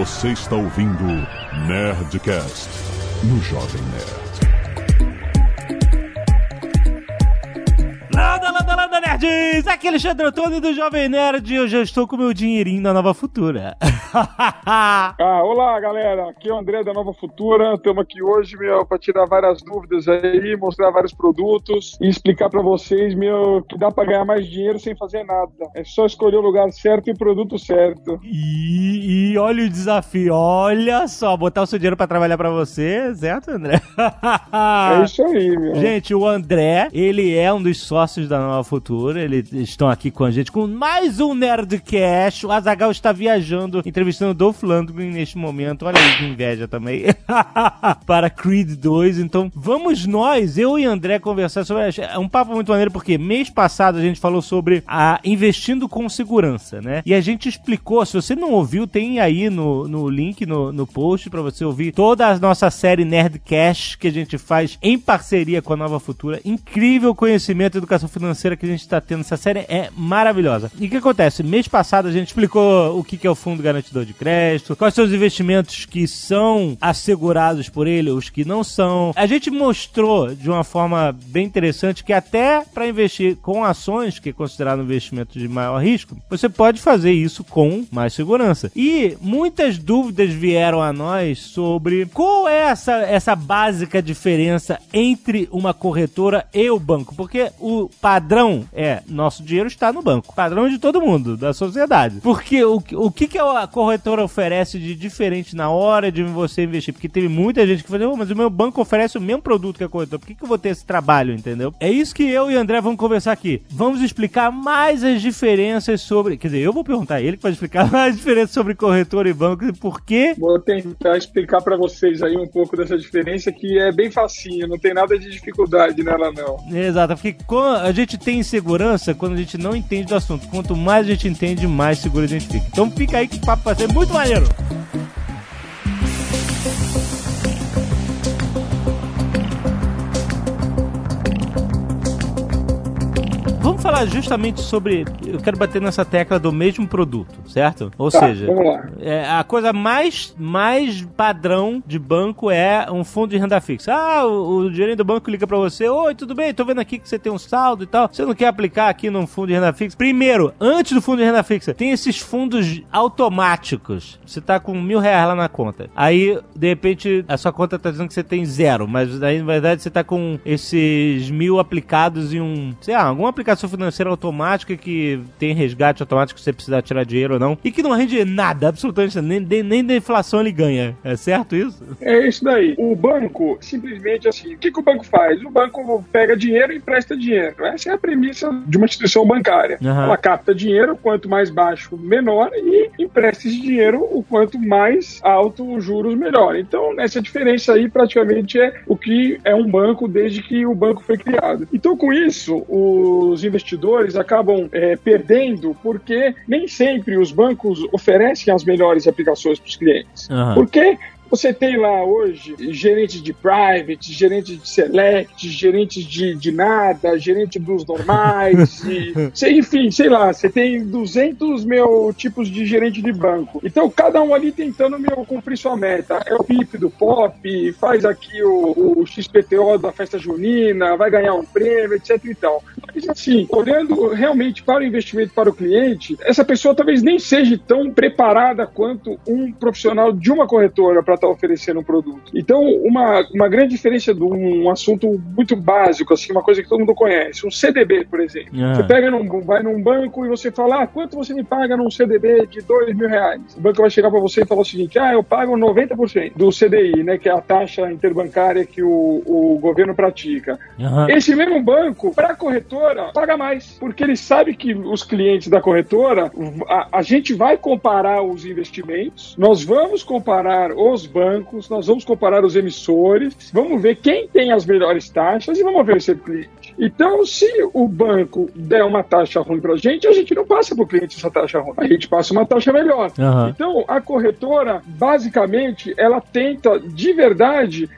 Você está ouvindo Nerdcast no Jovem Nerd. Landa, landa, landa, nerds! Aqui é Alexandre Antônio do Jovem Nerd e eu já estou com meu dinheirinho na Nova Futura. Ah, olá, galera. Aqui é o André da Nova Futura. Estamos aqui hoje, meu, para tirar várias dúvidas aí, mostrar vários produtos e explicar para vocês, meu, que dá para ganhar mais dinheiro sem fazer nada. É só escolher o lugar certo e o produto certo. E, e olha o desafio, olha só, botar o seu dinheiro pra trabalhar pra você, certo, André? É isso aí, meu. Gente, o André, ele é um dos sócios da Nova Futura, eles estão aqui com a gente com mais um Nerdcast. O Azagal está viajando, entrevistando o Dolph Lundgren neste momento. Olha aí que inveja também. Para Creed 2. Então, vamos nós, eu e André, conversar sobre. É um papo muito maneiro, porque mês passado a gente falou sobre a investindo com segurança, né? E a gente explicou. Se você não ouviu, tem aí no, no link no, no post para você ouvir toda a nossa série Nerdcast que a gente faz em parceria com a Nova Futura. Incrível conhecimento e educação financeira que a gente está tendo. Essa série é maravilhosa. E o que acontece? Mês passado a gente explicou o que é o Fundo Garantidor de Crédito, quais são os investimentos que são assegurados por ele, os que não são. A gente mostrou de uma forma bem interessante que até para investir com ações, que é considerado um investimento de maior risco, você pode fazer isso com mais segurança. E muitas dúvidas vieram a nós sobre qual é essa, essa básica diferença entre uma corretora e o banco. Porque o padrão é nosso dinheiro está no banco. Padrão de todo mundo, da sociedade. Porque o, o que, que a corretora oferece de diferente na hora de você investir? Porque teve muita gente que falou, oh, mas o meu banco oferece o mesmo produto que a corretora. Por que, que eu vou ter esse trabalho, entendeu? É isso que eu e o André vamos conversar aqui. Vamos explicar mais as diferenças sobre. Quer dizer, eu vou perguntar a ele que vai explicar mais as diferenças sobre corretora e banco e por quê. Vou tentar explicar para vocês aí um pouco dessa diferença que é bem facinho, não tem nada de dificuldade nela não. Exato, porque a gente tem insegurança quando a gente não entende do assunto. Quanto mais a gente entende, mais seguro a gente fica. Então fica aí que o papo vai ser muito maneiro. Falar justamente sobre. Eu quero bater nessa tecla do mesmo produto, certo? Ou Tá, seja, é, a coisa mais, mais padrão de banco é um fundo de renda fixa. Ah, o, o gerente do banco liga pra você: Oi, tudo bem? Tô vendo aqui que você tem um saldo e tal. Você não quer aplicar aqui num fundo de renda fixa? Primeiro, antes do fundo de renda fixa, tem esses fundos automáticos. Você tá com mil reais lá na conta. Aí, de repente, a sua conta tá dizendo que você tem zero, mas aí, na verdade, você tá com esses mil aplicados em um, sei lá, alguma aplicação financeira automática que tem resgate automático se você precisar tirar dinheiro ou não, e que não rende nada, absolutamente nem, nem, nem da inflação ele ganha. É certo isso? É isso daí. O banco, simplesmente assim, o que, que o banco faz? O banco pega dinheiro e empresta dinheiro. Essa é a premissa de uma instituição bancária. Aham. Ela capta dinheiro, quanto mais baixo, menor, e empresta esse dinheiro, o quanto mais alto os juros, melhor. Então, essa diferença aí praticamente é o que é um banco desde que o banco foi criado. Então, com isso, os investidores acabam é, perdendo porque nem sempre os bancos oferecem as melhores aplicações para os clientes. Aham. Porque você tem lá hoje gerentes de private, gerentes de select, gerentes de, de nada, gerente dos normais, e, sei- enfim, sei lá, você tem 200 mil tipos de gerente de banco. Então, cada um ali tentando meu, cumprir sua meta. É o PIP do POP, faz aqui o, o XPTO da festa junina, vai ganhar um prêmio, etc e tal. Mas assim, olhando realmente para o investimento para o cliente, essa pessoa talvez nem seja tão preparada quanto um profissional de uma corretora para estar oferecendo um produto. Então, uma, uma grande diferença de um assunto muito básico, assim, uma coisa que todo mundo conhece, um CDB, por exemplo. Ah. Você pega num, vai num banco e você fala, ah, quanto você me paga num CDB de dois mil reais? O banco vai chegar para você e falar o seguinte, ah, eu pago 90% do CDI, né, que é a taxa interbancária que o, o governo pratica. Aham. Esse mesmo banco, para a corretora, paga mais, porque ele sabe que os clientes da corretora, a, a gente vai comparar os investimentos, nós vamos comparar os bancos, nós vamos comparar os emissores, vamos ver quem tem as melhores taxas e vamos o cliente. Então, se o banco der uma taxa ruim para a gente, a gente não passa para o cliente essa taxa ruim, a gente passa uma taxa melhor. Aham. Então, a corretora, basicamente, ela tenta de verdade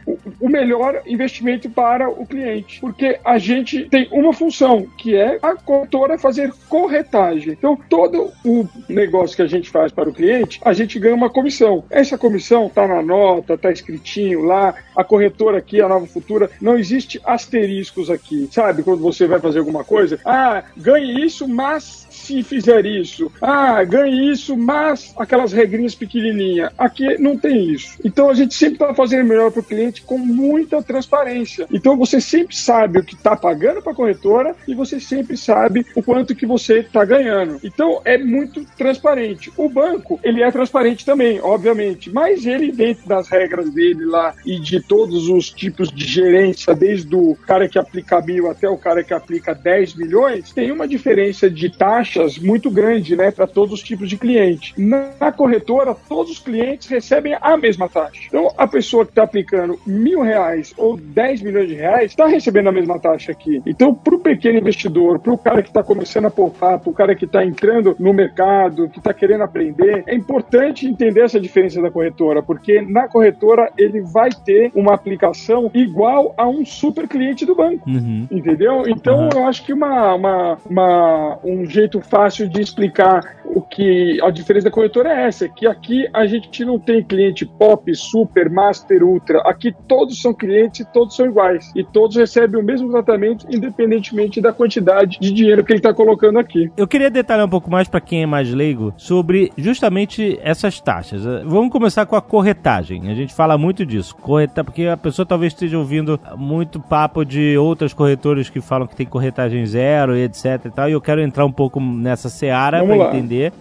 o melhor investimento para o cliente. Porque a gente tem uma função, que é a corretora fazer corretagem. Então, todo o negócio que a gente faz para o cliente, a gente ganha uma comissão. Essa comissão está na nota, está escritinho lá, a corretora aqui, a Nova Futura, não existe asteriscos aqui, sabe? Quando você vai fazer alguma coisa, ah, ganhe isso, mas se fizer isso. Ah, ganhe isso, mas aquelas regrinhas pequenininhas. Aqui não tem isso. Então a gente sempre está fazendo melhor para o cliente com muita transparência. Então você sempre sabe o que está pagando para a corretora e você sempre sabe o quanto que você está ganhando. Então é muito transparente. O banco, ele é transparente também, obviamente, mas ele dentro das regras dele lá e de todos os tipos de gerência, desde o cara que aplica mil até o cara que aplica 10 milhões, tem uma diferença de taxa taxas muito grande, né, para todos os tipos de cliente. Na corretora, todos os clientes recebem a mesma taxa. Então, a pessoa que está aplicando mil reais ou 10 milhões de reais está recebendo a mesma taxa aqui. Então, para o pequeno investidor, para o cara que está começando a poupar, para o cara que está entrando no mercado, que está querendo aprender, é importante entender essa diferença da corretora, porque na corretora ele vai ter uma aplicação igual a um super cliente do banco. Uhum. Entendeu? Então, uhum. eu acho que uma, uma, uma, um jeito fácil de explicar o que a diferença da corretora é essa, que aqui a gente não tem cliente pop, super, master, ultra. Aqui todos são clientes e todos são iguais. E todos recebem o mesmo tratamento, independentemente da quantidade de dinheiro que ele está colocando aqui. Eu queria detalhar um pouco mais para quem é mais leigo sobre justamente essas taxas. Vamos começar com a corretagem. A gente fala muito disso. Correta, porque a pessoa talvez esteja ouvindo muito papo de outras corretoras que falam que tem corretagem zero e etc e tal. E eu quero entrar um pouco nessa seara para entender.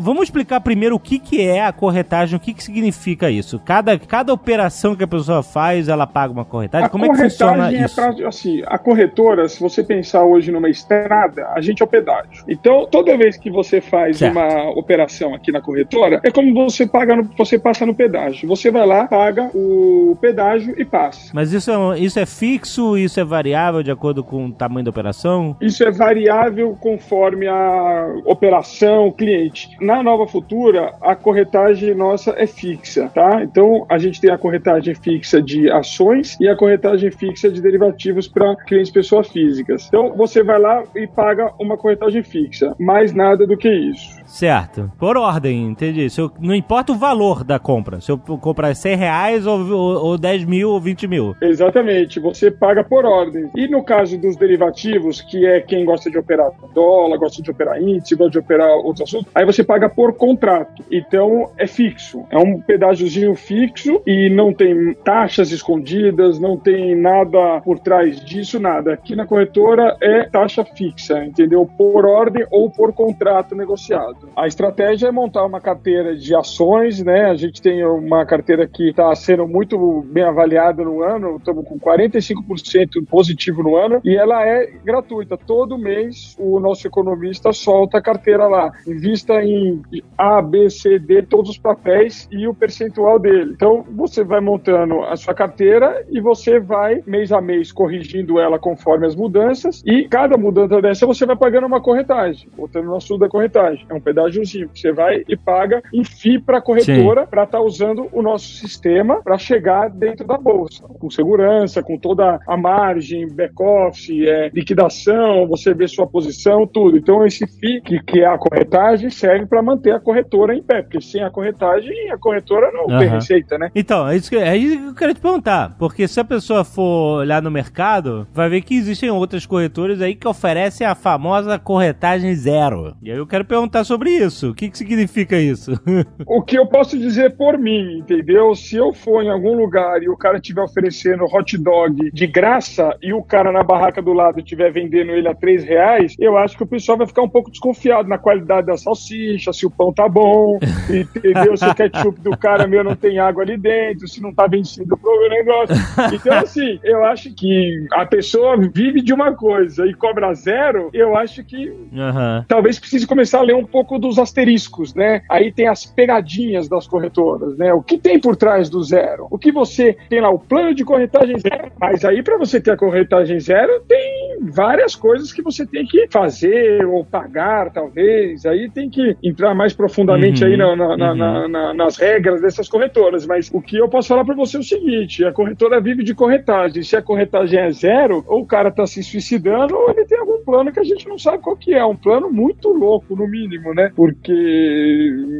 Vamos explicar primeiro o que, que é a corretagem, o que, que significa isso. Cada, cada operação que a pessoa faz, ela paga uma corretagem. A Como corretagem é que funciona é isso? Pra, assim, a corretora, se você pensar hoje numa estrada, a gente é o pedágio. Então, toda vez que você faz certo. uma operação aqui na corretora, é como você paga no, você passa no pedágio. Você vai lá, paga o pedágio e passa. Mas isso é, isso é fixo, isso é variável de acordo com o tamanho da operação? Isso é variável conforme a operação, cliente. Na Nova Futura, a corretagem nossa é fixa, tá? Então, a gente tem a corretagem fixa de ações e a corretagem fixa de derivativos para clientes pessoas físicas. Então, você vai lá e paga uma corretagem fixa, mais nada do que isso. Certo. Por ordem, entendi. Se eu, não importa o valor da compra. Se eu comprar 100 reais ou, ou, ou 10 mil ou 20 mil. Exatamente. Você paga por ordem. E no caso dos derivativos, que é quem gosta de operar dólar, gosta de operar índice, gosta de operar outros assuntos, aí você paga por contrato. Então, é fixo. É um pedágiozinho fixo e não tem taxas escondidas, não tem nada por trás disso, nada. Aqui na corretora é taxa fixa, entendeu? Por ordem ou por contrato negociado. A estratégia é montar uma carteira de ações, né? A gente tem uma carteira que está sendo muito bem avaliada no ano, estamos com 45% positivo no ano e ela é gratuita. Todo mês o nosso economista solta a carteira lá. Invista em A, B, C, D, todos os papéis e o percentual dele. Então você vai montando a sua carteira e você vai mês a mês corrigindo ela conforme as mudanças e cada mudança dessa você vai pagando uma corretagem, botando no assunto da corretagem. É um pedágiozinho. Você vai e paga em FII para a corretora para estar tá usando o nosso sistema para chegar dentro da bolsa, com segurança, com toda a margem, back-office, é, liquidação, você vê sua posição, tudo. Então, esse FII, que, que é a corretagem, serve para manter a corretora em pé, porque sem a corretagem, a corretora não uhum. tem receita, né? Então, é isso, que, é isso que eu quero te perguntar, porque se a pessoa for olhar no mercado, vai ver que existem outras corretoras aí que oferecem a famosa corretagem zero. E aí eu quero perguntar sobre sobre isso. O que, que significa isso? o que eu posso dizer por mim, entendeu? Se eu for em algum lugar e o cara estiver oferecendo hot dog de graça e o cara na barraca do lado estiver vendendo ele a 3 reais, eu acho que o pessoal vai ficar um pouco desconfiado na qualidade da salsicha, se o pão tá bom, entendeu? Se o ketchup do cara meu não tem água ali dentro, se não tá vencido o negócio. Então, assim, eu acho que a pessoa vive de uma coisa e cobra zero, eu acho que uhum. talvez precise começar a ler um pouco pouco dos asteriscos, né? Aí tem as pegadinhas das corretoras, né? O que tem por trás do zero? O que você tem lá, o plano de corretagem zero, mas aí para você ter a corretagem zero, tem várias coisas que você tem que fazer ou pagar, talvez. Aí tem que entrar mais profundamente Uhum, aí na- na- uhum. na- nas regras dessas corretoras. Mas o que eu posso falar para você é o seguinte: a corretora vive de corretagem. Se a corretagem é zero, ou o cara está se suicidando, ou ele tem algum plano que a gente não sabe qual que é. Um plano muito louco, no mínimo, né? Porque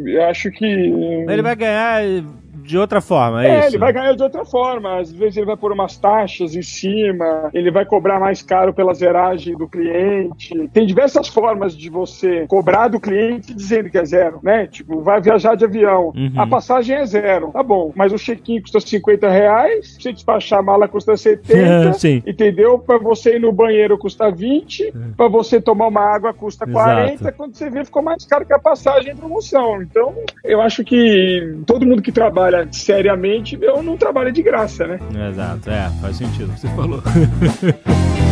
eu acho que. Ele vai ganhar de outra forma, é, É, isso? ele vai ganhar de outra forma. Às vezes ele vai pôr umas taxas em cima, ele vai cobrar mais caro pela zeragem do cliente. Tem diversas formas de você cobrar do cliente dizendo que é zero, né? Tipo, vai viajar de avião, Uhum. a passagem é zero, tá bom, mas o check-in custa 50 reais, você despachar a mala custa 70, Sim. entendeu? Pra você ir no banheiro custa 20, pra você tomar uma água custa Exato. 40, quando você vê ficou mais caro que a passagem em promoção. Então, eu acho que todo mundo que trabalha seriamente, eu não trabalho de graça, né? Exato, é, faz sentido o que você falou.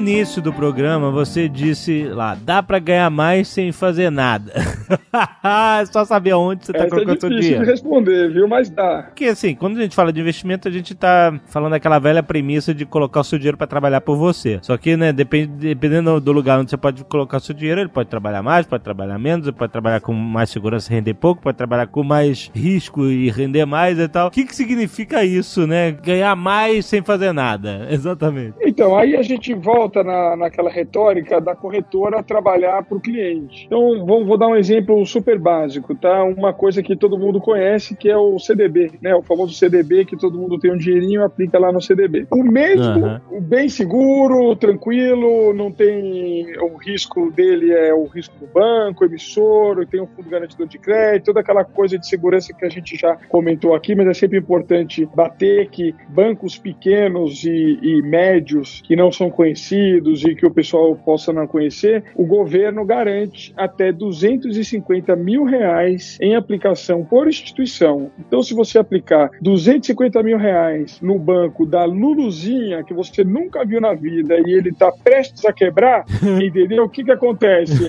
início do programa, você disse lá, dá pra ganhar mais sem fazer nada. é só saber aonde você tá Essa é colocando seu difícil de dinheiro. responder, viu? Mas dá. Porque assim, quando a gente fala de investimento, a gente tá falando daquela velha premissa de colocar o seu dinheiro pra trabalhar por você. Só que, né, depende, dependendo do lugar onde você pode colocar o seu dinheiro, ele pode trabalhar mais, pode trabalhar menos, ele pode trabalhar com mais segurança e render pouco, pode trabalhar com mais risco e render mais e tal. O que que significa isso, né? Ganhar mais sem fazer nada. Exatamente. Então, aí a gente volta na, naquela retórica da corretora trabalhar para o cliente. Então, vou, vou dar um exemplo super básico, tá? Uma coisa que todo mundo conhece, que é o CDB, né? O famoso CDB, que todo mundo tem um dinheirinho e aplica lá no CDB. O mesmo, o bem seguro, tranquilo, não tem... O risco dele é o risco do banco, emissor, tem um fundo garantidor de crédito, toda aquela coisa de segurança que a gente já comentou aqui, mas é sempre importante bater que bancos pequenos e, e médios que não são conhecidos e que o pessoal possa não conhecer, o governo garante até 250 mil reais em aplicação por instituição. Então, se você aplicar 250 mil reais no banco da Luluzinha, que você nunca viu na vida, e ele está prestes a quebrar, entendeu? O que, que acontece?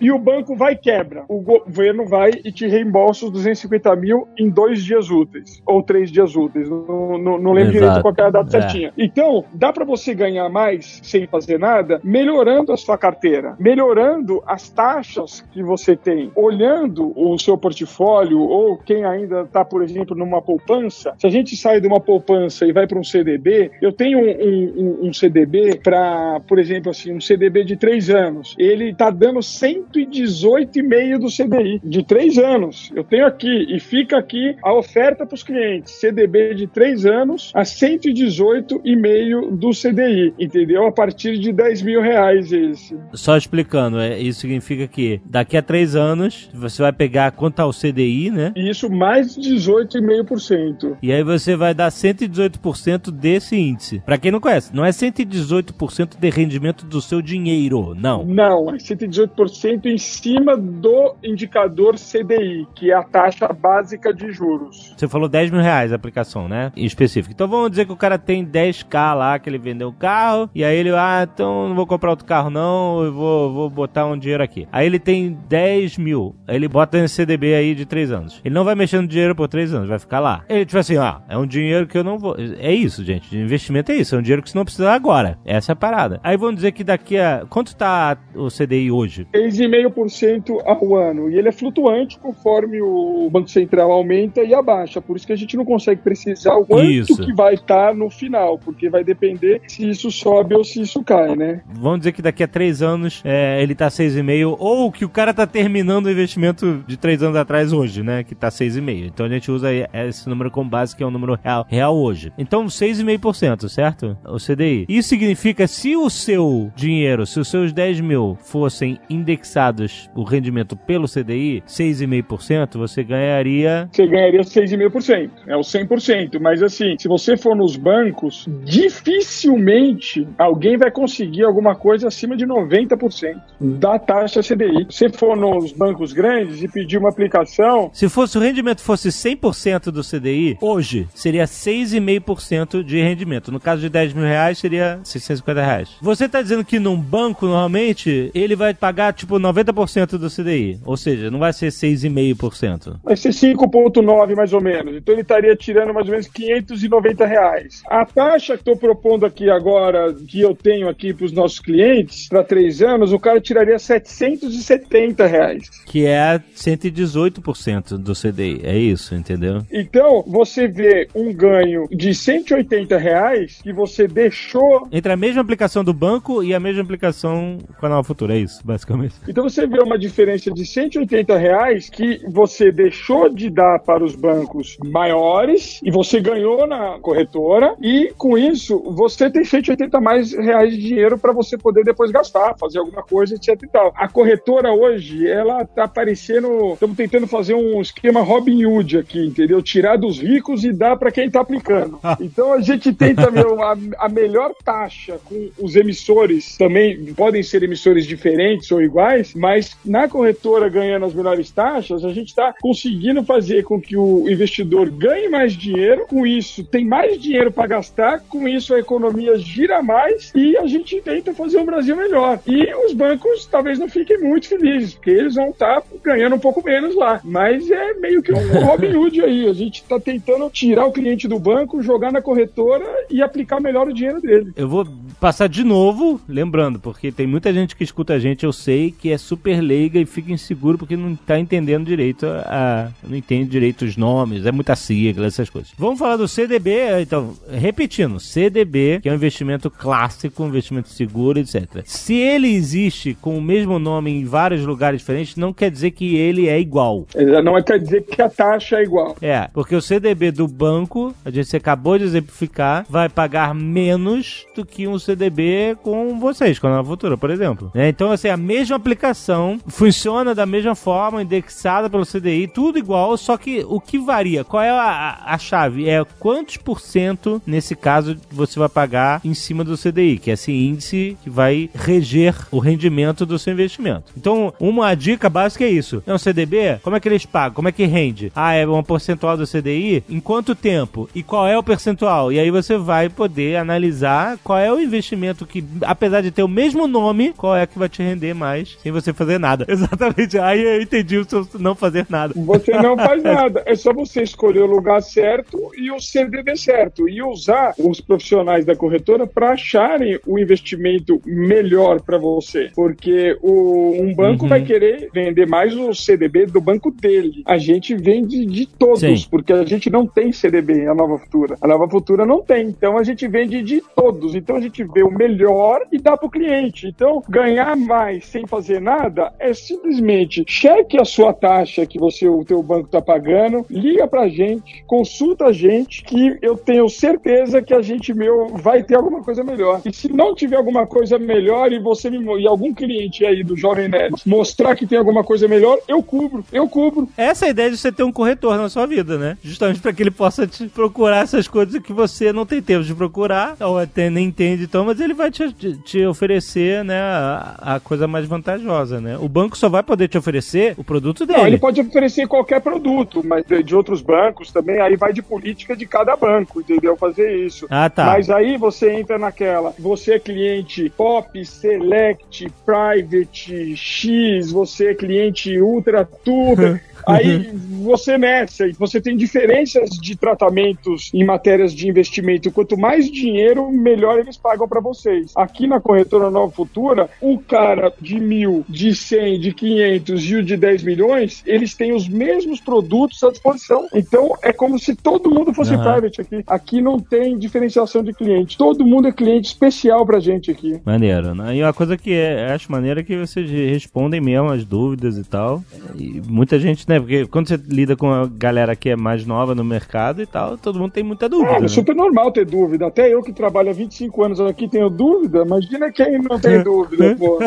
E o banco vai e quebra. O governo vai e te reembolsa os 250 mil em dois dias úteis, ou três dias úteis. Não, não, não lembro Exato. direito qual é a data É. certinha. Então, dá para você ganhar mais sem fazer nada, melhorando a sua carteira, melhorando as taxas que você tem, olhando o seu portfólio ou quem ainda está, por exemplo, numa poupança. Se a gente sai de uma poupança e vai para um CDB, eu tenho um, um- um- CDB para, por exemplo, assim, um CDB de três anos. Ele está dando 118,5 do CDI de três anos. Eu tenho aqui e fica aqui a oferta para os clientes. CDB de três anos a 118,5 do CDI, entendeu? A partir de 10 mil reais esse. Só explicando, é, isso significa que daqui a três anos você vai pegar quanto ao CDI, né? E isso mais 18,5%. E aí você vai dar 118% desse índice. Pra quem não conhece, não é 118% de rendimento do seu dinheiro, não. Não, é 118% em cima do indicador CDI, que é a taxa básica de juros. Você falou 10 mil reais a aplicação, né? Em específico. Então vamos dizer que o cara tem 10k lá, que ele vendeu o carro, e aí ele, ah, então não vou comprar outro carro não, eu vou, vou botar um dinheiro aqui. Aí ele tem 10 mil, aí ele bota nesse CDB aí de 3 anos. Ele não vai mexer no dinheiro por 3 anos, vai ficar lá. Ele tipo assim, ah, é um dinheiro que eu não vou... É isso, gente, investimento é isso, é um dinheiro que você não precisa agora. Essa é a parada. Aí vamos dizer que daqui a... Quanto tá o CDI hoje? 6,5% ao ano. E ele é flutuante conforme o Banco Central aumenta e abaixa. Por isso que a gente não consegue precisar o quanto Isso. que vai estar no final, porque vai depender se isso sobe ou se isso cai, né? Vamos dizer que daqui a três anos é, ele tá 6,5, ou que o cara tá terminando o investimento de três anos atrás hoje, né? Que tá 6,5. Então a gente usa esse número como base, que é o número real, real hoje. Então 6,5%, certo? O CDI. Isso significa se o seu dinheiro, se os seus 10 mil fossem indexados o rendimento pelo CDI, 6,5%, você ganharia. Você ganharia 6,5%. É o 100%. Mas assim, se você for nos bancos, dificilmente alguém vai conseguir alguma coisa acima de 90% da taxa CDI. Se for no, os bancos grandes e pedir uma aplicação. Se fosse o rendimento fosse 100% do CDI, hoje seria 6,5% de rendimento. No caso de 10 mil reais, seria 650 reais. Você está dizendo que num banco, normalmente, ele vai pagar tipo 90% do CDI. Ou seja, não vai ser 6,5%. Vai ser 5,9 mais ou menos. Então ele estaria tirando mais ou menos 590 reais. A taxa que estou propondo aqui agora, que eu tenho aqui para os nossos clientes, para três anos, o cara tiraria 770 reais. Que é 118% do CDI. É isso, entendeu? Então, você vê um ganho de 180 reais que você deixou. Entre a mesma aplicação do banco e a mesma aplicação com a nova futura. É isso, basicamente. Então você vê uma diferença de 180 reais que você deixou de dar para os bancos maiores e você ganhou na corretora e com isso você tem 180 mais reais de dinheiro para você poder depois gastar, fazer alguma coisa, etc e tal. A corretora hoje, ela tá aparecendo, estamos tentando fazer um esquema Robin Hood aqui, entendeu? Tirar dos ricos e dar para quem tá aplicando. Então a gente tenta meu, a, a melhor taxa com os emissores, também podem ser emissores diferentes ou iguais, mas na corretora ganhando as melhores taxas, a gente está conseguindo fazer com que o investidor ganhe mais dinheiro, com isso tem mais dinheiro para gastar, com isso a economia gira mais e a gente tenta fazer o Brasil melhor. E os bancos talvez não fiquem muito felizes, porque eles vão estar tá ganhando um pouco menos lá. Mas é meio que um Robin Hood aí. A gente está tentando tirar o cliente do banco, jogar na corretora e aplicar melhor o dinheiro dele. Eu vou passar de novo, lembrando, porque tem muita gente que escuta a gente, eu sei que é super leiga e fica inseguro porque não está entendendo direito a, não entende direito os nomes, é muita sigla, essas coisas. Vamos falar do CDB, então, repetindo, CDB, que é um investimento clássico, um investimento seguro, etc. Se ele existe com o mesmo nome em vários lugares diferentes, não quer dizer que ele é igual. Não quer dizer que a taxa é igual. É, porque o CDB do banco, a gente acabou de exemplificar, vai pagar menos do que um CDB com vocês, com a Nova Futura, por exemplo. É, então, assim, a mesma aplicação funciona da mesma forma, indexada pelo CDI, tudo igual, só que o que varia, qual é a, a chave? É quantos por cento, nesse caso, você vai pagar em cima do CDI, que é esse índice que vai reger o rendimento do seu investimento. Então, uma dica básica é isso. É um CDB? Como é que eles pagam? Como é que rende? Ah, é uma percentual do CDI? Em quanto tempo? E qual é o percentual? E aí você vai poder analisar qual é o investimento que, apesar de ter o mesmo nome, qual é que vai te render mais sem você fazer nada. Exatamente. Aí eu entendi o seu não fazer nada. Você não faz nada. É só você escolher o lugar certo e o CDB certo. E usar os profissionais da corretora para acharem o investimento melhor para você. Porque o, um banco uhum. vai querer vender mais o CDB do banco dele. A gente vende de todos, Sim. porque a gente não tem CDB, a Nova Futura. A Nova Futura não tem. Então a gente vende de todos. Então a gente vê o melhor e dá pro cliente. Então, ganhar mais sem fazer nada é simplesmente cheque a sua taxa que você, o teu banco tá pagando, liga pra gente, consulta a gente, que eu tenho certeza que a gente, meu, vai ter alguma coisa melhor. E se não tiver alguma coisa melhor e você me, e algum cliente aí do Jovem Nerd mostrar que tem alguma coisa melhor, eu cubro, eu cubro. Essa é a ideia de você ter um corretor na sua vida, né? Justamente para que ele possa te procurar essas coisas que você não tem tempo de procurar, ou até nem entende, então, mas ele vai te, te oferecer, né, a, a, coisa mais vantajosa, né? O banco só vai poder te oferecer o produto dele. Não, ele pode oferecer qualquer produto, mas de outros bancos também, aí vai de política de cada banco, entendeu? Fazer isso. Ah, tá. Mas aí você entra naquela, você é cliente pop, select, private, X, você é cliente ultra tuber. Aí você mexe, você tem diferenças de tratamentos em matérias de investimento. Quanto mais dinheiro, melhor eles pagam para vocês. Aqui na corretora Nova Futura, o cara de mil, de cem, de quinhentos e o de 10 milhões, eles têm os mesmos produtos à disposição. Então é como se todo mundo fosse uhum. private aqui. Aqui não tem diferenciação de cliente. Todo mundo é cliente especial pra gente aqui. Maneiro, né? E uma coisa que é, acho maneira é que vocês respondem mesmo as dúvidas e tal. E muita gente, né? Porque quando você lida com a galera que é mais nova no mercado e tal, todo mundo tem muita dúvida. É, é super normal ter dúvida. Até eu que trabalho há 25 anos aqui tenho dúvida, imagina quem não tem dúvida, pô.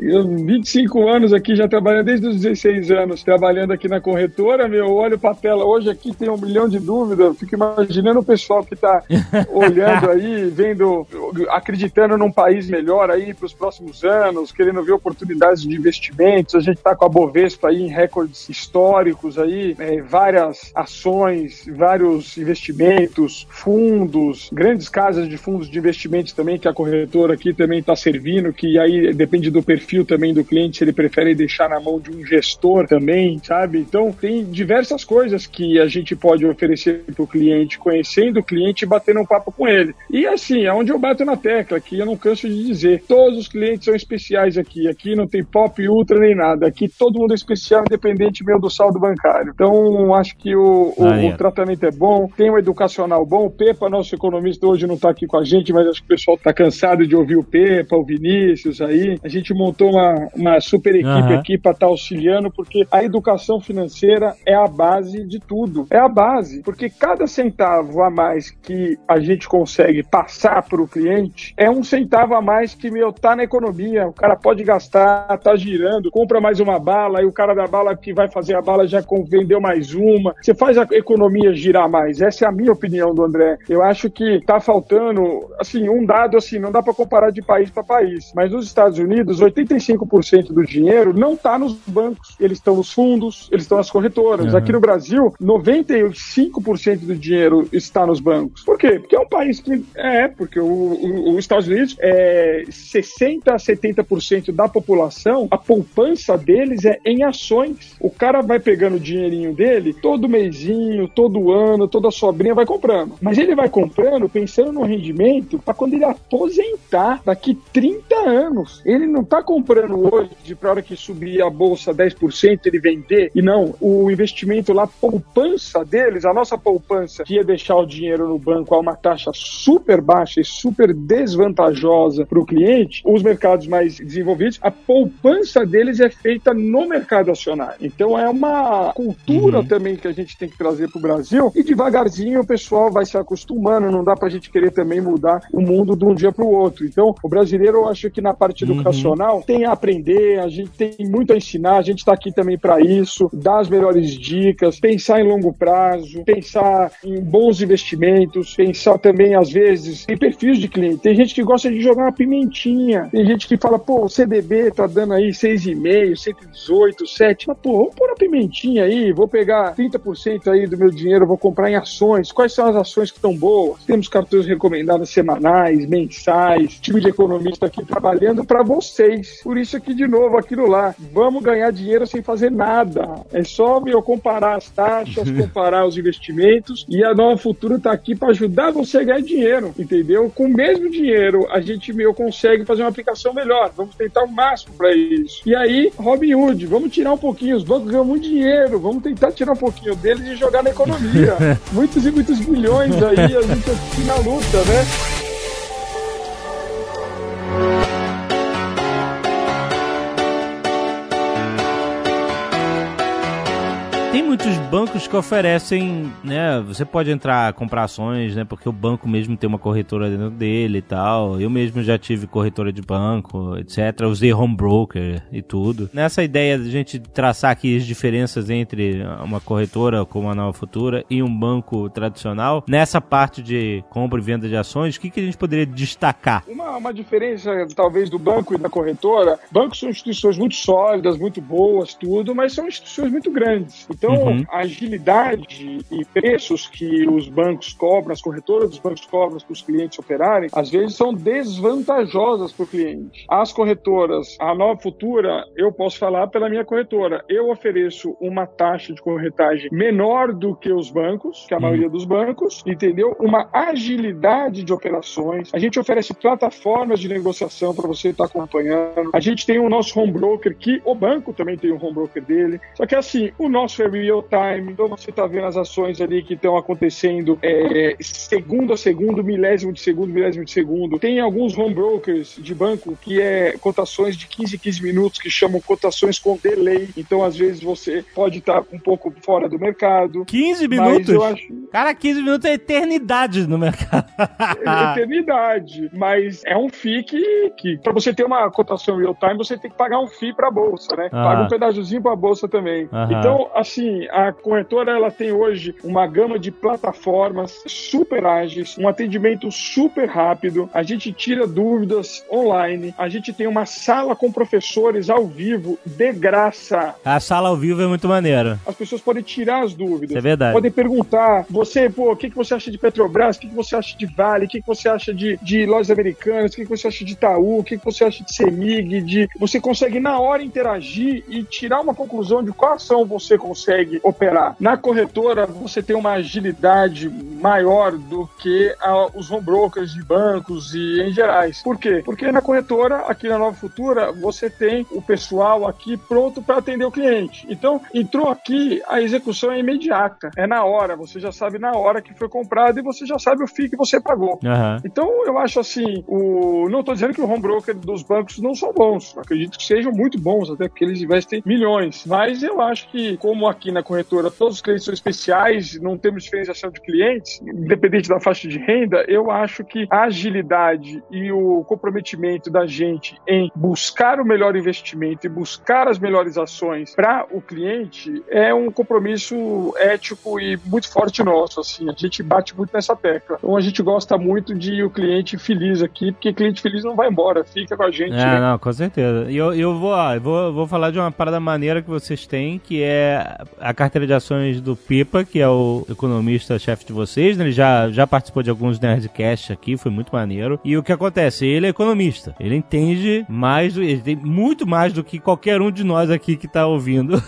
Eu, 25 anos aqui, já trabalhando desde os 16 anos, trabalhando aqui na corretora, meu, olho pra tela hoje aqui, tem um milhão de dúvidas, fico imaginando o pessoal que tá olhando aí, vendo, acreditando num país melhor aí para os próximos anos, querendo ver oportunidades de investimentos, a gente tá com a Bovespa aí em recordes históricos aí, é, várias ações, vários investimentos, fundos, grandes casas de fundos de investimentos também, que a corretora aqui também está servindo, que aí depende do perfil também do cliente, se ele prefere deixar na mão de um gestor também, sabe? Então, tem diversas coisas que a gente pode oferecer para o cliente, conhecendo o cliente e batendo um papo com ele. E assim, é onde eu bato na tecla, que eu não canso de dizer, todos os clientes são especiais aqui, aqui não tem pop, ultra nem nada, aqui todo mundo é especial, independente meu do saldo bancário. Então, acho que o, o, o tratamento é bom, tem um educacional bom, o Pepa, nosso economista, hoje não está aqui com a gente, mas acho que o pessoal está cansado de ouvir o Pepa, o Vinícius aí. A gente montou uma, uma super equipe uhum. aqui para estar tá auxiliando, porque a educação financeira é a base de tudo. É a base, porque cada centavo a mais que a gente consegue passar para o cliente é um centavo a mais que, meu, tá na economia. O cara pode gastar, tá girando, compra mais uma bala, e o cara da bala que vai fazer a bala já vendeu mais uma. Você faz a economia girar mais. Essa é a minha opinião do André. Eu acho que tá faltando, assim, um dado assim, não dá para comparar de país para país, mas nos Estados Unidos, 85% do dinheiro não tá nos bancos. Eles estão nos fundos, eles estão nas corretoras. Uhum. Aqui no Brasil, 95% do dinheiro está nos bancos. Por quê? Porque é um país que é, porque os Estados Unidos é 60 a 70% da população, a poupança deles é em ações. O cara vai pegando o dinheirinho dele todo mêsinho, todo ano, toda sobrinha vai comprando. Mas ele vai comprando pensando no rendimento para quando ele aposentar daqui 30 anos. Ele não tá comprando hoje para hora que subir a bolsa 10% ele vender. E não, o investimento lá, poupança deles, a nossa poupança que ia deixar o dinheiro no banco a uma taxa super baixa e super desvantajosa para o cliente, os mercados mais desenvolvidos, a poupança deles é feita no mercado acionário. Então é uma cultura uhum. também que a gente tem que trazer para o Brasil e devagarzinho o pessoal vai se acostumando, não dá para a gente querer também mudar o mundo de um dia para o outro. Então o brasileiro eu acho que na parte uhum. educacional tem a aprender, a gente tem muito a ensinar, a gente está aqui também para isso, dar as melhores dicas, pensar em longo prazo, pensar em bons investimentos, pensar também às vezes em perfis de cliente. Tem gente que gosta de jogar uma pimentinha, tem gente que fala, pô, o CDB tá dando aí 6,5, 118, 7, mas pô, vamos pôr a pimentinha aí, vou pegar 30% aí do meu dinheiro, vou comprar em ações. Quais são as ações que estão boas? Temos cartões recomendados semanais, mensais, time de economista aqui trabalhando para vocês. Por isso aqui de novo, aquilo lá, vamos ganhar dinheiro sem fazer nada. É só meu comparar as taxas, comparar os investimentos e a Nova Futura está aqui para ajudar você a ganhar dinheiro, entendeu? Com o mesmo dinheiro, a gente meu consegue fazer uma aplicação melhor. Vamos tentar o máximo para isso. E aí, Robin Hood, vamos tirar um pouquinho. Os bancos ganham muito dinheiro, vamos tentar tirar um pouquinho deles e jogar na economia. muitos e muitos bilhões aí, a gente aqui na luta, né? Muitos bancos que oferecem, né? Você pode entrar, comprar ações, né? Porque o banco mesmo tem uma corretora dentro dele e tal. Eu mesmo já tive corretora de banco, etc. Usei home broker e tudo. Nessa ideia de a gente traçar aqui as diferenças entre uma corretora como a Nova Futura e um banco tradicional, nessa parte de compra e venda de ações, o que, que a gente poderia destacar? Uma, uma diferença, talvez, do banco e da corretora, bancos são instituições muito sólidas, muito boas, tudo, mas são instituições muito grandes. Então, a agilidade e preços que os bancos cobram, as corretoras dos bancos cobram para os clientes operarem, às vezes são desvantajosas para o cliente. As corretoras, a Nova Futura, eu posso falar pela minha corretora, eu ofereço uma taxa de corretagem menor do que os bancos, que a uhum. maioria dos bancos, entendeu? Uma agilidade de operações. A gente oferece plataformas de negociação para você estar tá acompanhando. A gente tem o nosso home broker, que o banco também tem um home broker dele. Só que assim, o nosso é real time. Então você está vendo as ações ali que estão acontecendo é, segundo a segundo, milésimo de segundo, milésimo de segundo. Tem alguns home brokers de banco que é cotações de 15 15 minutos que chamam cotações com delay. Então às vezes você pode estar tá um pouco fora do mercado. 15 minutos? Acho... Cara, 15 minutos é eternidade no mercado. é eternidade. Mas é um FII que, que para você ter uma cotação real time, você tem que pagar um FII para a bolsa, né? Ah. Paga um pedaçozinho para a bolsa também. Então, assim, a corretora ela tem hoje uma gama de plataformas super ágeis, um atendimento super rápido. A gente tira dúvidas online. A gente tem uma sala com professores ao vivo de graça. A sala ao vivo é muito maneira. As pessoas podem tirar as dúvidas. É verdade. Podem perguntar, você, pô, o que, que você acha de Petrobras? O que, que você acha de Vale? O que, que você acha de, de lojas americanas? O que, que você acha de Itaú? O que, que você acha de Semig? De... Você consegue na hora interagir e tirar uma conclusão de qual ação você consegue operar. Na corretora, você tem uma agilidade maior do que a, os home brokers de bancos e em gerais. Por quê? Porque na corretora, aqui na Nova Futura, você tem o pessoal aqui pronto para atender o cliente. Então, entrou aqui, a execução é imediata, é na hora, você já sabe na hora que foi comprado e você já sabe o FII que você pagou. Uhum. Então, eu acho assim, o... não estou dizendo que o home broker dos bancos não são bons, acredito que sejam muito bons, até porque eles investem milhões, mas eu acho que, como aqui na corretora todos os clientes são especiais, não temos diferenciação de clientes, independente da faixa de renda, eu acho que a agilidade e o comprometimento da gente em buscar o melhor investimento e buscar as melhores ações para o cliente é um compromisso ético e muito forte nosso. Assim, a gente bate muito nessa tecla. Então a gente gosta muito de o cliente feliz aqui, porque cliente feliz não vai embora, fica com a gente. É, né? não, com certeza. E eu, eu, vou, ó, eu vou, vou falar de uma parada maneira que vocês têm, que é a carteira de ações do Pipa, que é o economista-chefe de vocês. Né? Ele já, já participou de alguns Nerdcasts aqui, foi muito maneiro. E o que acontece? Ele é economista. Ele entende mais, ele tem muito mais do que qualquer um de nós aqui que tá ouvindo.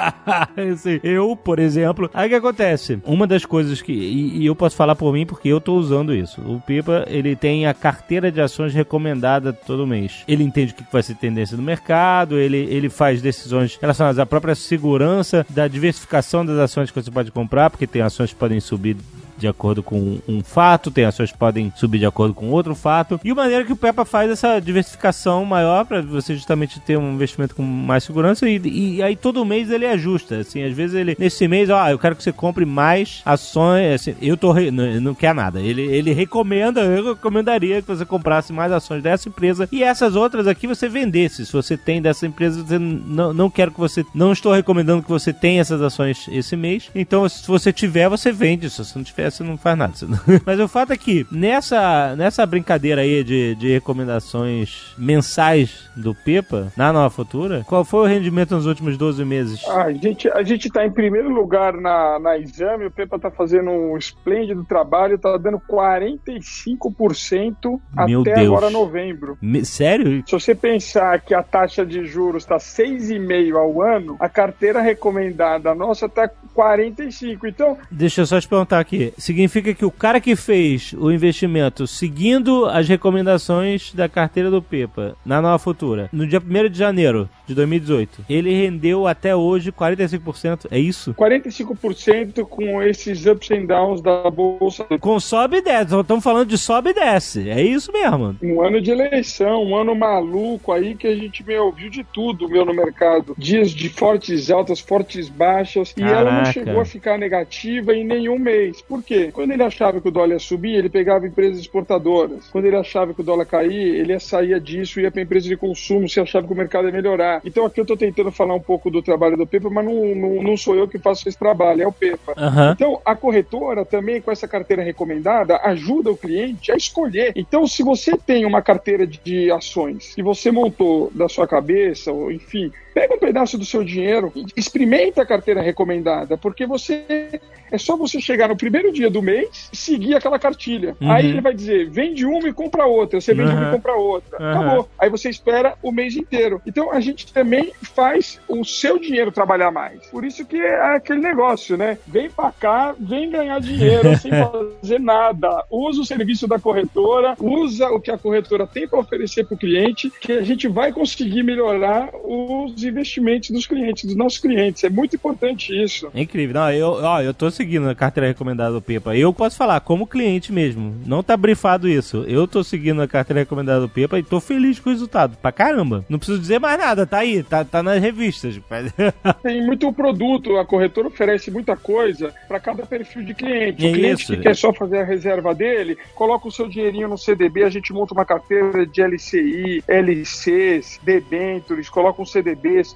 assim, eu, por exemplo. Aí o que acontece? Uma das coisas que. E, e, eu posso falar por mim porque eu tô usando isso. O Pipa, ele tem a carteira de ações recomendada todo mês. Ele entende o que vai ser tendência no mercado, ele, ele faz decisões relacionadas à própria segurança, da diversificação das ações que você pode comprar, porque tem ações que podem subir de acordo com um fato, tem ações que podem subir de acordo com outro fato. E a maneira que o Peppa faz essa diversificação maior para você justamente ter um investimento com mais segurança e, e, aí todo mês ele ajusta. Assim, às vezes ele, nesse mês, ó, eu quero que você compre mais ações. Assim, eu tô, re... não, não quer nada. Ele, ele recomenda, eu recomendaria que você comprasse mais ações dessa empresa e essas outras aqui você vendesse. Se você tem dessa empresa, você não, não quero que você, não estou recomendando que você tenha essas ações esse mês. Então, se você tiver, você vende. Se você não tiver, você não faz nada. Mas o fato é que nessa, nessa brincadeira aí de, de recomendações mensais do Pepa, na Nova Futura, qual foi o rendimento nos últimos 12 meses? Ah, a gente, a gente tá em primeiro lugar na, na exame, o Pepa tá fazendo um esplêndido trabalho, tá dando 45% Meu até Deus. agora novembro. Me, sério? Se você pensar que a taxa de juros está 6,5 ao ano, a carteira recomendada nossa tá 45. Então. Deixa eu só te perguntar aqui significa que o cara que fez o investimento seguindo as recomendações da carteira do Pepa na Nova Futura, no dia 1 de janeiro de 2018, ele rendeu até hoje 45%, é isso? 45% com esses ups and downs da bolsa. Com sobe e desce, estamos falando de sobe e desce, é isso mesmo. Um ano de eleição, um ano maluco aí que a gente me ouviu de tudo, meu, no mercado. Dias de fortes altas, fortes baixas, e Caraca. ela não chegou a ficar negativa em nenhum mês. Por quê? Quando ele achava que o dólar ia subir, ele pegava empresas exportadoras. Quando ele achava que o dólar cair, ele ia sair disso e ia para empresa de consumo se achava que o mercado ia melhorar. Então aqui eu estou tentando falar um pouco do trabalho do Pepa, mas não, não, não sou eu que faço esse trabalho, é o Pepa. Uhum. Então a corretora também com essa carteira recomendada ajuda o cliente a escolher. Então se você tem uma carteira de ações que você montou da sua cabeça, ou enfim, Pega um pedaço do seu dinheiro, experimenta a carteira recomendada, porque você é só você chegar no primeiro dia do mês e seguir aquela cartilha. Uhum. Aí ele vai dizer: vende uma e compra outra. Você vende uhum. uma e compra outra. Uhum. Acabou. Aí você espera o mês inteiro. Então a gente também faz o seu dinheiro trabalhar mais. Por isso que é aquele negócio, né? Vem pra cá, vem ganhar dinheiro sem fazer nada. Usa o serviço da corretora, usa o que a corretora tem para oferecer para o cliente, que a gente vai conseguir melhorar os investimentos dos clientes, dos nossos clientes. É muito importante isso. É incrível. Não, eu, ó, eu tô seguindo a carteira recomendada do Pepa. Eu posso falar, como cliente mesmo. Não tá brifado isso. Eu tô seguindo a carteira recomendada do Pepa e tô feliz com o resultado. Pra caramba. Não preciso dizer mais nada, tá aí, tá, tá nas revistas. Tem muito produto, a corretora oferece muita coisa para cada perfil de cliente. É o cliente isso. que quer só fazer a reserva dele, coloca o seu dinheirinho no CDB, a gente monta uma carteira de LCI, LCs, debentures, coloca um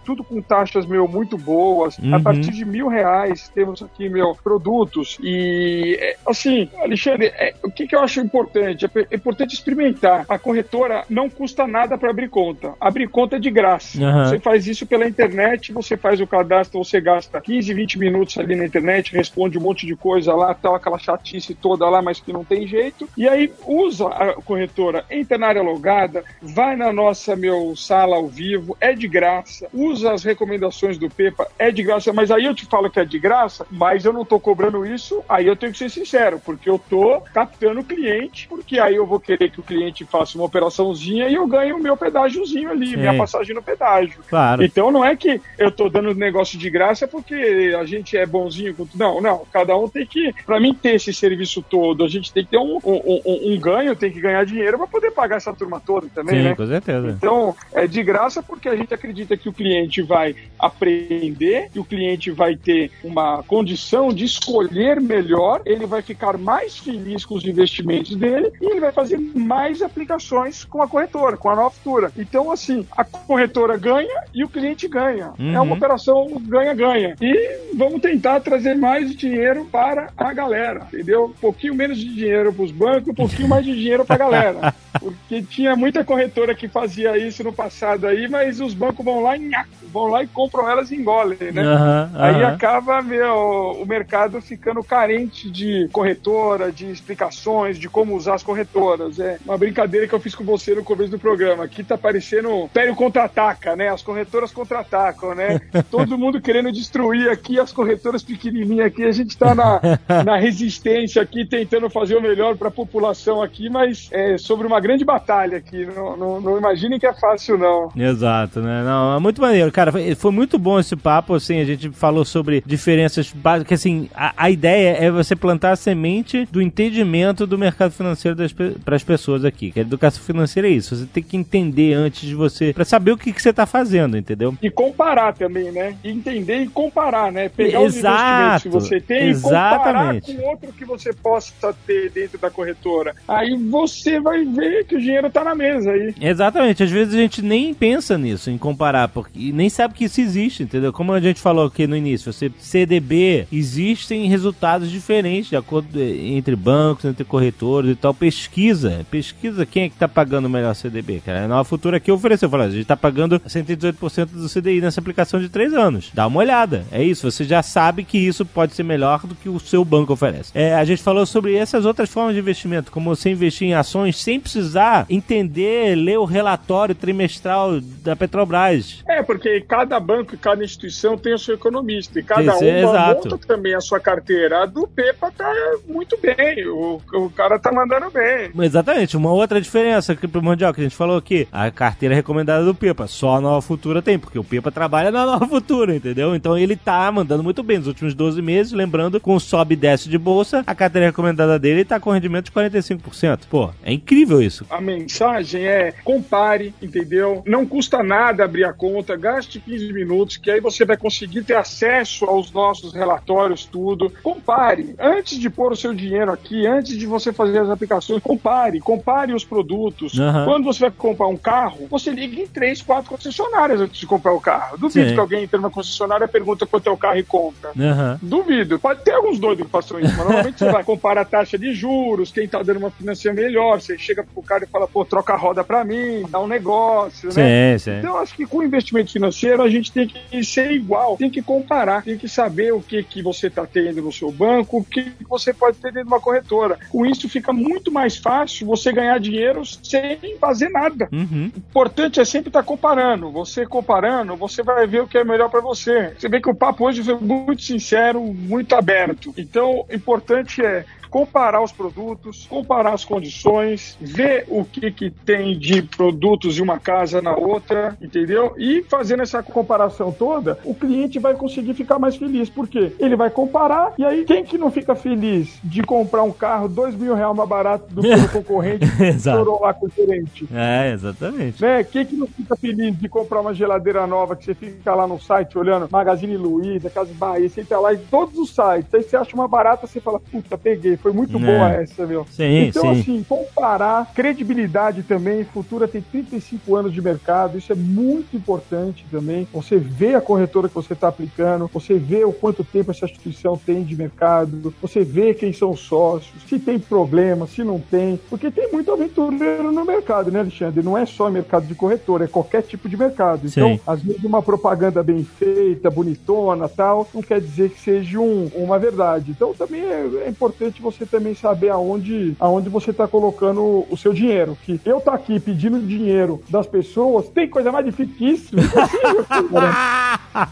Tudo com taxas, meu, muito boas. A Uhum. partir de mil reais temos aqui, meu, produtos. E, é, assim, Alexandre, é, o que, que eu acho importante? É é importante experimentar. A corretora não custa nada para abrir conta. Abrir conta é de graça. Aham. Você faz isso pela internet, você faz o cadastro, você gasta 15, 20 minutos ali na internet, responde um monte de coisa lá, tal, aquela chatice toda lá, mas que não tem jeito. E aí usa a corretora, entra na área logada, vai na nossa meu sala ao vivo, é de graça, usa as recomendações do Pepa, é de graça, mas aí eu te falo que é de graça, mas eu não tô cobrando isso, aí eu tenho que ser sincero, porque eu tô captando o cliente, porque aí eu vou querer que o cliente faça uma operaçãozinha e eu ganho o meu pedágiozinho ali, Sim. minha passagem no pedágio. Claro. Então não é que eu tô dando negócio de graça porque a gente é bonzinho com tudo. Não, não. Cada um tem que. Pra mim ter esse serviço todo, a gente tem que ter um, um, um- um ganho, tem que ganhar dinheiro pra poder pagar essa turma toda também, Sim, né? com certeza. Então, é de graça porque a gente acredita que o cliente vai aprender, que o cliente vai ter uma condição de escolher melhor, ele vai ficar mais feliz com os investimentos dele e ele vai fazer mais aplicações com a corretora, com a nova futura. Então, assim, a corretora ganha e o cliente ganha. Uhum. É uma operação ganha-ganha. E vamos tentar trazer mais dinheiro para a galera, entendeu? Um pouquinho menos de dinheiro para os bancos, um pouquinho mais de dinheiro para a galera. Porque tinha muita corretora que fazia isso no passado aí, mas os bancos vão lá e nha, vão lá e compram elas e engolem, né? Aham, Aí aham. acaba meu, o mercado ficando carente de corretora, de explicações de como usar as corretoras. É uma brincadeira que eu fiz com você no começo do programa. Aqui tá parecendo Pério contra-ataca, né? As corretoras contra-atacam, né? Todo mundo querendo destruir aqui as corretoras pequenininhas aqui. A gente tá na, na resistência aqui, tentando fazer o melhor para a população aqui, mas é sobre uma grande batalha aqui. Não, não, não imaginem que é fácil, não. Exato, né? Não, é muito maneiro. Cara, foi, foi muito bom esse papo, assim, a gente falou sobre diferenças básicas, assim, a, a ideia é você plantar a semente do entendimento do mercado financeiro para as pessoas aqui. Que a educação financeira é isso, você tem que entender antes de você, para saber o que, que você tá fazendo, entendeu? E comparar também, né? Entender e comparar, né? Pegar os Exato, investimentos que você tem e comparar exatamente. com outro que você possa ter dentro da corretora. Aí você vai ver que o dinheiro tá na mesa aí. Exatamente, às vezes a gente nem pensa nisso, em comparar, porque nem sabe que isso existe, entendeu? Como a gente falou aqui no início, você CDB, existem resultados diferentes de acordo eh, entre bancos, entre corretores e tal. Pesquisa, pesquisa quem é que tá pagando o melhor CDB, cara. A Nova Futura aqui ofereceu, falou, a gente tá pagando 118% do CDI nessa aplicação de 3 anos. Dá uma olhada, é isso, você já sabe que isso pode ser melhor do que o seu banco oferece. É, a gente falou sobre essas outras formas de investimento, como você investir em ações sem precisar entender, ler o relatório trimestral da Petrobras. É, porque cada banco e cada instituição tem o seu economista. E cada Isso, uma é, exato. monta também a sua carteira. A do Pepa tá muito bem. O, o cara tá mandando bem. Exatamente, uma outra diferença que primordial que a gente falou aqui, a carteira recomendada do Pepa, só a Nova Futura tem, porque o Pepa trabalha na Nova Futura, entendeu? Então ele tá mandando muito bem nos últimos 12 meses, lembrando, com o sobe e desce de bolsa, a carteira recomendada dele tá com rendimento de 45%. Pô, é incrível isso. A mensagem é compare, entendeu? Não custa nada abrir a conta, gaste 15 minutos, que aí você vai conseguir ter acesso aos nossos relatórios, tudo. Compare. Antes de pôr o seu dinheiro aqui, antes de você fazer as aplicações, compare. Compare os produtos. Aham. Quando você vai comprar um carro, você liga em três, quatro concessionárias antes de comprar o carro. Duvido Sim. que alguém entra numa concessionária e pergunta quanto é o carro e compra. Aham. Duvido. Pode ter alguns doidos que façam isso, mas normalmente você vai comparar a taxa de juros, quem tá dando uma financiação melhor, você chega pro cara e fala, pô, troca a roda pra mim, dá um negócio, né? Sim, sim. Então, acho que com investimento financeiro a gente tem que ser igual, tem que comparar, tem que saber o que, que você está tendo no seu banco, o que que você pode ter dentro de uma corretora. Com isso fica muito mais fácil você ganhar dinheiro sem fazer nada. Uhum. O importante é sempre estar comparando. Você comparando, você vai ver o que é melhor para você. Você vê que o papo hoje foi muito sincero, muito aberto. Então, o importante é comparar os produtos, comparar as condições, ver o que, que tem de produtos em uma casa na outra, entendeu? E fazendo essa comparação toda, o cliente vai conseguir ficar mais feliz. Por quê? Ele vai comparar e aí quem que não fica feliz de comprar um carro dois mil reais mais barato do que o concorrente Exato. lá com o gerente? É, exatamente. Né? Quem que não fica feliz de comprar uma geladeira nova que você fica lá no site olhando Magazine Luiza, Casas Bahia, você entra lá em todos os sites, aí você acha uma barata, você fala, puta, peguei, foi muito É. boa essa, meu. Sim, então, sim. assim, comparar, credibilidade também, Futura tem 35 anos de mercado, isso é muito importante também. Você vê a corretora que você está aplicando, você vê o quanto tempo essa instituição tem de mercado, você vê quem são os sócios, se tem problema, se não tem, porque tem muito aventureiro no mercado, né, Alexandre? Não é só mercado de corretora, é qualquer tipo de mercado. Então, Sim. às vezes uma propaganda bem feita, bonitona, tal, não quer dizer que seja um- uma verdade. Então, também é, é importante você também saber aonde, aonde você está colocando o seu dinheiro. Que eu tá aqui pedindo dinheiro das pessoas, tem coisa mais difícil. Impossível, cara.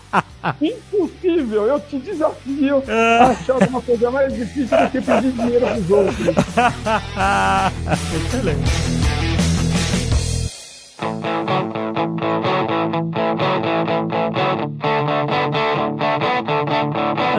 Impossível. Eu te desafio a achar uma coisa mais difícil do que pedir dinheiro pros outros. Excelente.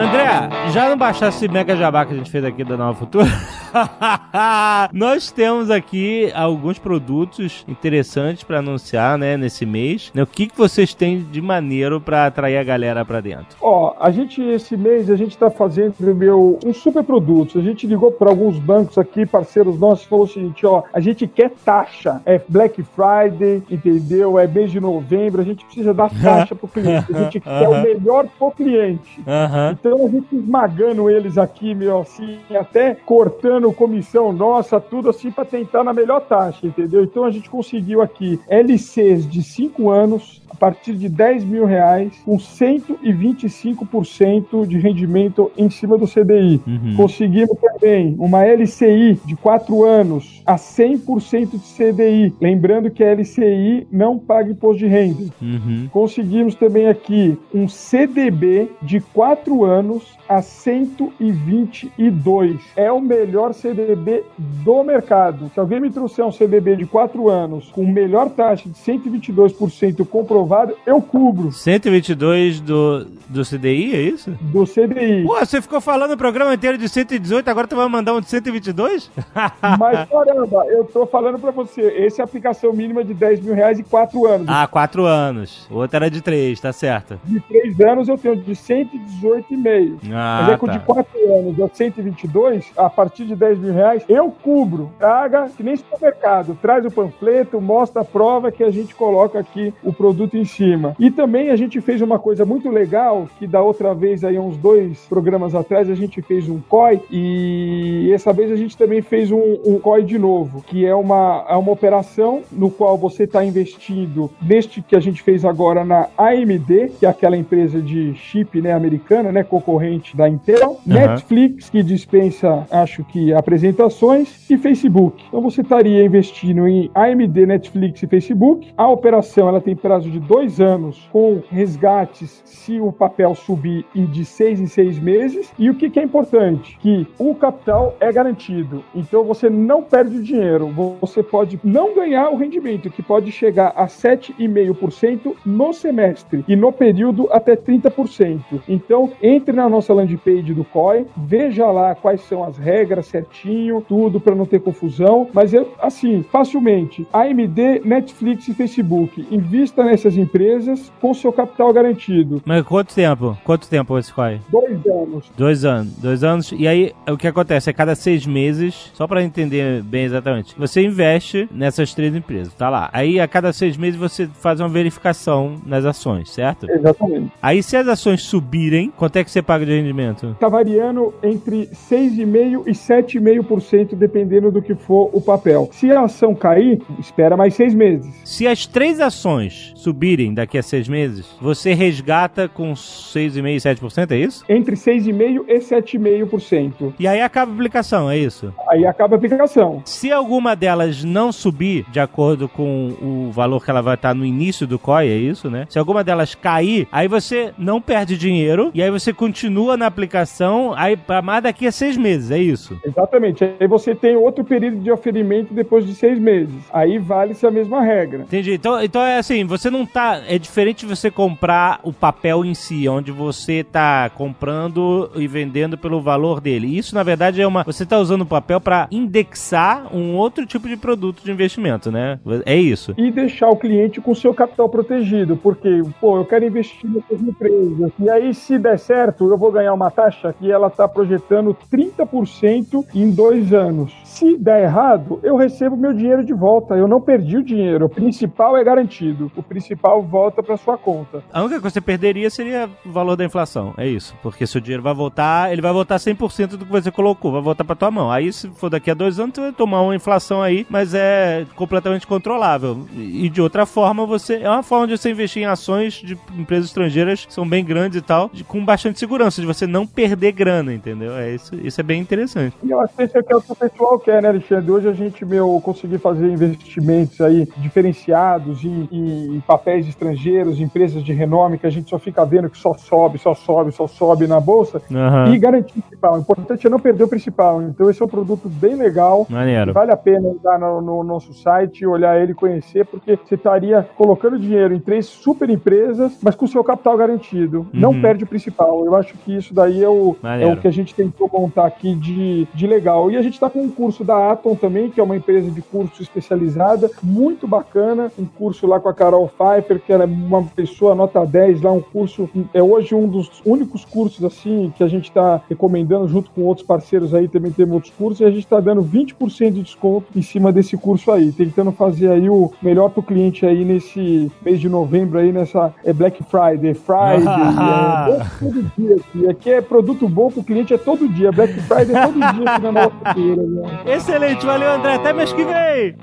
André, já não baixasse esse mega jabá que a gente fez aqui da Nova Futura? Nós temos aqui alguns produtos interessantes para anunciar, né, nesse mês. Né, O que, que vocês têm de maneiro para atrair a galera para dentro? Ó, a gente, esse mês, a gente tá fazendo, meu, um super produto. A gente ligou para alguns bancos aqui, parceiros nossos, falou o seguinte, ó, a gente quer taxa. É Black Friday, entendeu? É mês de novembro, a gente precisa dar taxa pro cliente. A gente quer o melhor pro cliente. Aham. Então a gente esmagando eles aqui, meu, assim, até cortando comissão nossa, tudo assim, para tentar na melhor taxa, entendeu? Então a gente conseguiu aqui LCs de 5 anos, a partir de 10 mil reais, com 125% de rendimento em cima do CDI. Uhum. Conseguimos também uma LCI de 4 anos a 100% de CDI. Lembrando que a LCI não paga imposto de renda. Uhum. Conseguimos também aqui um CDB de 4 anos a 122. É o melhor CDB do mercado. Se alguém me trouxer um CDB de 4 anos com melhor taxa de 122% comprovado, eu cubro 122 do, do CDI, é isso? do CDI. Pô, você ficou falando o programa inteiro de 118, agora tu vai mandar um de 122? Mas caramba, eu tô falando pra você, essa é a aplicação mínima de 10 mil reais e 4 anos. ah, 4 anos. O outro era de 3, tá certo. De 3 anos eu tenho de 118,5. Ah, Mas é que tá. de 4 anos a 122, a partir de 10 mil reais, eu cubro. Traga, que nem supermercado. Traz o panfleto, mostra a prova que a gente coloca aqui o produto em cima. E também a gente fez uma coisa muito legal, que da outra vez, aí uns dois programas atrás, a gente fez um COI e essa vez a gente também fez um, um COI de novo, que é uma, é uma operação no qual você está investindo neste que a gente fez agora na AMD, que é aquela empresa de chip né, americana, né, concorrente da Intel, Netflix, que dispensa, acho que, apresentações, e Facebook. Então você estaria investindo em AMD, Netflix e Facebook. A operação ela tem prazo de dois anos, com resgates se o papel subir e de seis em seis meses. E o que, que é importante? Que o capital é garantido. Então você não perde dinheiro. Você pode não ganhar o rendimento, que pode chegar a 7,5% no semestre e no período até 30%. Então entre na nossa landing page do COI, veja lá quais são as regras certinho, tudo para não ter confusão. Mas eu, assim, facilmente, AMD, Netflix e Facebook, invista nessas empresas com seu capital garantido. Mas quanto tempo? Quanto tempo esse corre? Dois anos. Dois anos. Dois anos. E aí, o que acontece? A cada seis meses, só pra entender bem exatamente, você investe nessas três empresas, tá lá. Aí, a cada seis meses, você faz uma verificação nas ações, certo? Exatamente. Aí, se as ações subirem, quanto é que você paga de rendimento? Está variando entre 6,5% e 7,5%, dependendo do que for o papel. Se a ação cair, espera mais seis meses. Se as três ações subirem subirem daqui a seis meses, você resgata com 6,5%, 7%, é isso? Entre 6,5% e 7,5%. E aí acaba a aplicação, é isso? Aí acaba a aplicação. Se alguma delas não subir de acordo com o valor que ela vai estar no início do COI, é isso, né? Se alguma delas cair, aí você não perde dinheiro e aí você continua na aplicação aí para mais daqui a seis meses, é isso? Exatamente. Aí você tem outro período de oferimento depois de seis meses. Aí vale-se a mesma regra. Entendi. Então, então é assim, você não tá. É diferente você comprar o papel em si, onde você tá comprando e vendendo pelo valor dele. Isso, na verdade, é uma. Você tá usando o papel para indexar um outro tipo de produto de investimento, né? É isso. E deixar o cliente com seu capital protegido. Porque, pô, eu quero investir nessas empresas. E aí, se der certo, eu vou ganhar uma taxa que ela tá projetando 30% em dois anos. Se der errado, eu recebo meu dinheiro de volta. Eu não perdi o dinheiro. O principal é garantido. O principal volta para sua conta. A única coisa que você perderia seria o valor da inflação. É isso. Porque seu dinheiro vai voltar, ele vai voltar 100% do que você colocou, vai voltar para tua mão. Aí, se for daqui a dois anos, você vai tomar uma inflação aí, mas é completamente controlável. E de outra forma, você. É uma forma de você investir em ações de empresas estrangeiras que são bem grandes e tal, de, com bastante segurança, de você não perder grana, entendeu? É isso, isso é bem interessante. E eu acho que esse é o que o pessoal quer, né, Alexandre? Hoje a gente, meu, conseguir fazer investimentos aí diferenciados em, em, em papéis estrangeiros, empresas de renome, que a gente só fica vendo que só sobe, só sobe, só sobe na bolsa, Uhum. e garantir o principal. O importante é não perder o principal. Então esse é um produto bem legal. Maneiro. Vale a pena entrar no, no nosso site, olhar ele, conhecer, porque você estaria colocando dinheiro em três super empresas, mas com seu capital garantido. Não Uhum. perde o principal. Eu acho que isso daí é o, é o que a gente tentou montar aqui de, de legal. E a gente está com um curso da Atom também, que é uma empresa de curso especializada, muito bacana. Um curso lá com a Carol Pfeiffer, que ela é uma pessoa nota 10 lá, um curso, é hoje um dos únicos cursos assim que a gente está recomendando junto com outros parceiros aí, também temos outros cursos, e a gente está dando 20% de desconto em cima desse curso aí, tentando fazer aí o melhor para o cliente aí nesse mês de novembro aí, nessa é Black Friday, Friday, é, todo dia aqui. Aqui é produto bom pro cliente, é todo dia. Black Friday é todo dia aqui na nossa feira. Né? Excelente, valeu André, até mês que vem!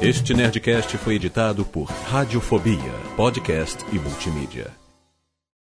Este Nerdcast foi editado por Radiofobia, podcast e multimídia.